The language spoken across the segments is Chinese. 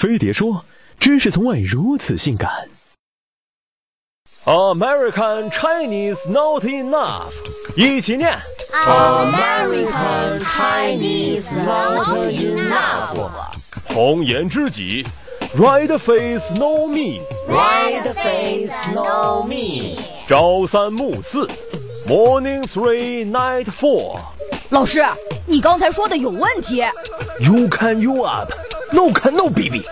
飞碟说：“知识从外如此性感。” American Chinese not enough，一起念。American Chinese not enough。红颜知己，Red face no me。Red face no me。朝三暮四，Morning three night four。老师，你刚才说的有问题。You can you up，No can no baby。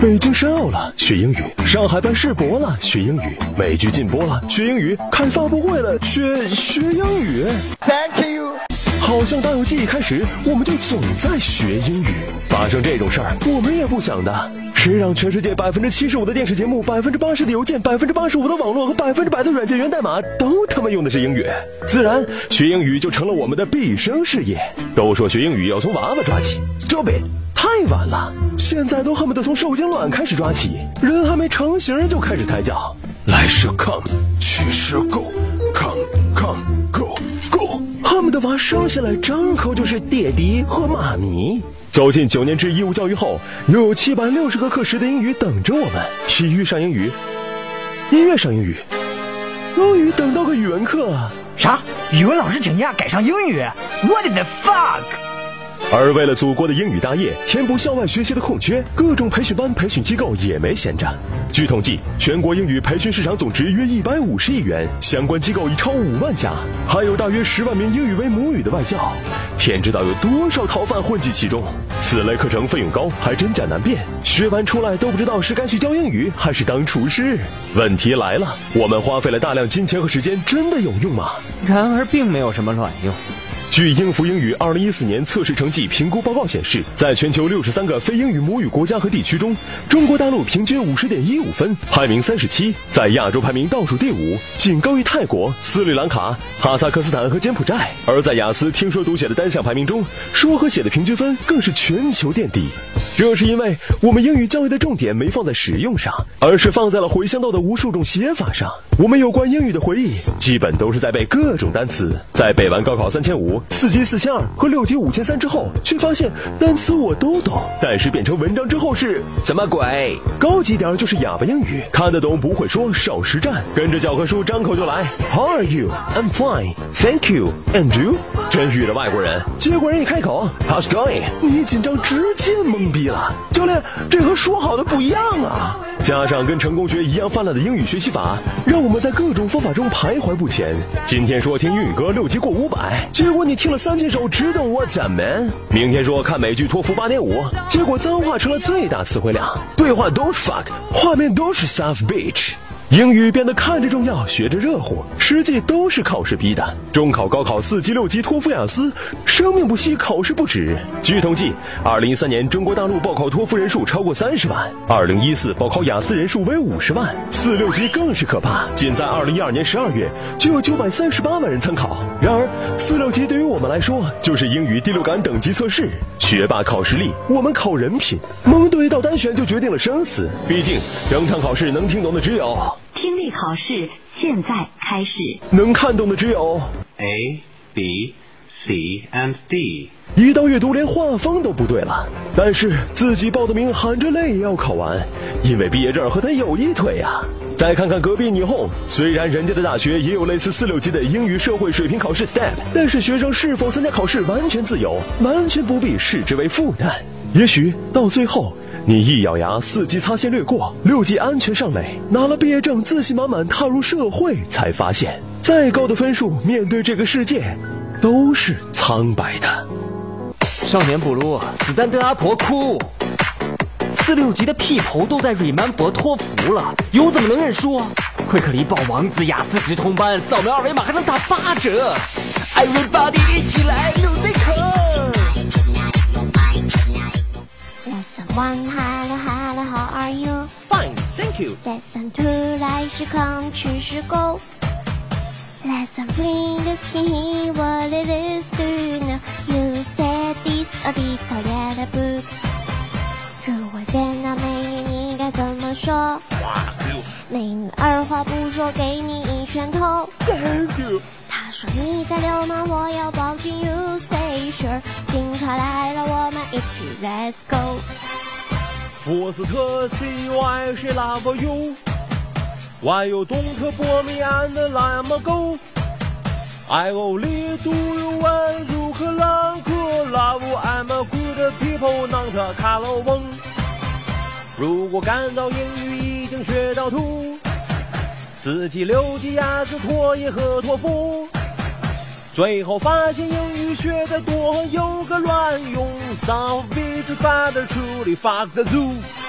北京申奥了，学英语；上海办世博了，学英语；美剧禁播了，学英语；开发布会了，学学英语。Thank you。好像打有记忆开始，我们就总在学英语。发生这种事儿，我们也不想的。谁让全世界百分之七十五的电视节目、百分之八十的邮件、百分之八十五的网络和百分之百的软件源代码都他妈用的是英语？自然，学英语就成了我们的毕生事业。都说学英语要从娃娃抓起，Stupid，太晚了。现在都恨不得从受精卵开始抓起，人还没成型就开始抬脚。来是 come，去是 go，come come go go。恨不得娃生下来张口就是爹地和妈咪。走进九年制义务教育后，拥有七百六十个课时的英语等着我们。体育上英语，音乐上英语，终于等到个语文课。啥？语文老师请假改上英语？What the fuck！而为了祖国的英语大业，填补校外学习的空缺，各种培训班、培训机构也没闲着。据统计，全国英语培训市场总值约一百五十亿元，相关机构已超五万家，还有大约十万名英语为母语的外教。天知道有多少逃犯混迹其中。此类课程费用高，还真假难辨，学完出来都不知道是该去教英语还是当厨师。问题来了，我们花费了大量金钱和时间，真的有用吗？然而并没有什么卵用。据英孚英语二零一四年测试成绩评估报告显示，在全球六十三个非英语母语国家和地区中，中国大陆平均五十点一五分，排名三十七，在亚洲排名倒数第五，仅高于泰国、斯里兰卡、哈萨克斯坦和柬埔寨。而在雅思听说读写的单项排名中，说和写的平均分更是全球垫底。这是因为我们英语教育的重点没放在使用上，而是放在了回乡到的无数种写法上。我们有关英语的回忆，基本都是在背各种单词。在背完高考三千五、四级四千二和六级五千三之后，却发现单词我都懂，但是变成文章之后是什么鬼？高级点就是哑巴英语，看得懂不会说少实战，跟着教科书张口就来。How are you? I'm fine, thank you. And you? 真遇了外国人，结果人一开口，How's going？你紧张直接懵逼了。教练，这和说好的不一样啊！加上跟成功学一样泛滥的英语学习法，让我们在各种方法中徘徊不前。今天说听英语歌六级过五百，结果你听了三千首只懂 What's up man。明天说看美剧托福八点五，结果脏话成了最大词汇量，对话都是 fuck，画面都是 soft bitch。英语变得看着重要，学着热乎，实际都是考试逼的。中考、高考、四级、六级、托福、雅思，生命不息，考试不止。据统计，二零一三年中国大陆报考托福人数超过三十万，二零一四报考雅思人数为五十万，四六级更是可怕，仅在二零一二年十二月就有九百三十八万人参考。然而，四六级对于我们来说就是英语第六感等级测试，学霸考实力，我们考人品。蒙对一道单选就决定了生死，毕竟整场考试能听懂的只有。考试现在开始。能看懂的只有 A, B, C, and D。一到阅读连画风都不对了，但是自己报的名含着泪也要考完，因为毕业证和他有一腿呀、再看看隔壁霓虹，虽然人家的大学也有类似四六级的英语社会水平考试 STEP，但是学生是否参加考试完全自由，完全不必视之为负担。也许到最后。你一咬牙，四级擦线略过，六级安全上垒，拿了毕业证，自信满满踏入社会，才发现，再高的分数，面对这个世界，都是苍白的。少年不如子弹跟阿婆哭。四六级的屁猴都在 remember 托福了，有怎么能认输啊？快克里报王子雅思直通班，扫描二维码还能打八折。Everybody 一起来 music！One, hello, hello, how are you? Fine, thank you. Lesson two, 来是 come, 去是 go. Lesson three, looking here, what it is, you know? You said this a bit of a book. 如果见到美女，你该怎么说？美女二话不说，给你一拳头。她说。说你在流氓，我要报警。You say sure，警察来了，我们一起 Let's go。福斯特 C Y 是 love you，Why you don't bore me and let me go？I only do you one，如何让可 love I'm a good people，not color one。如果感到英语已经学到吐，四级、六级、雅思、托业和托福，最后发现英语学的多有个乱用，Some bitch father truly fuck the zoo。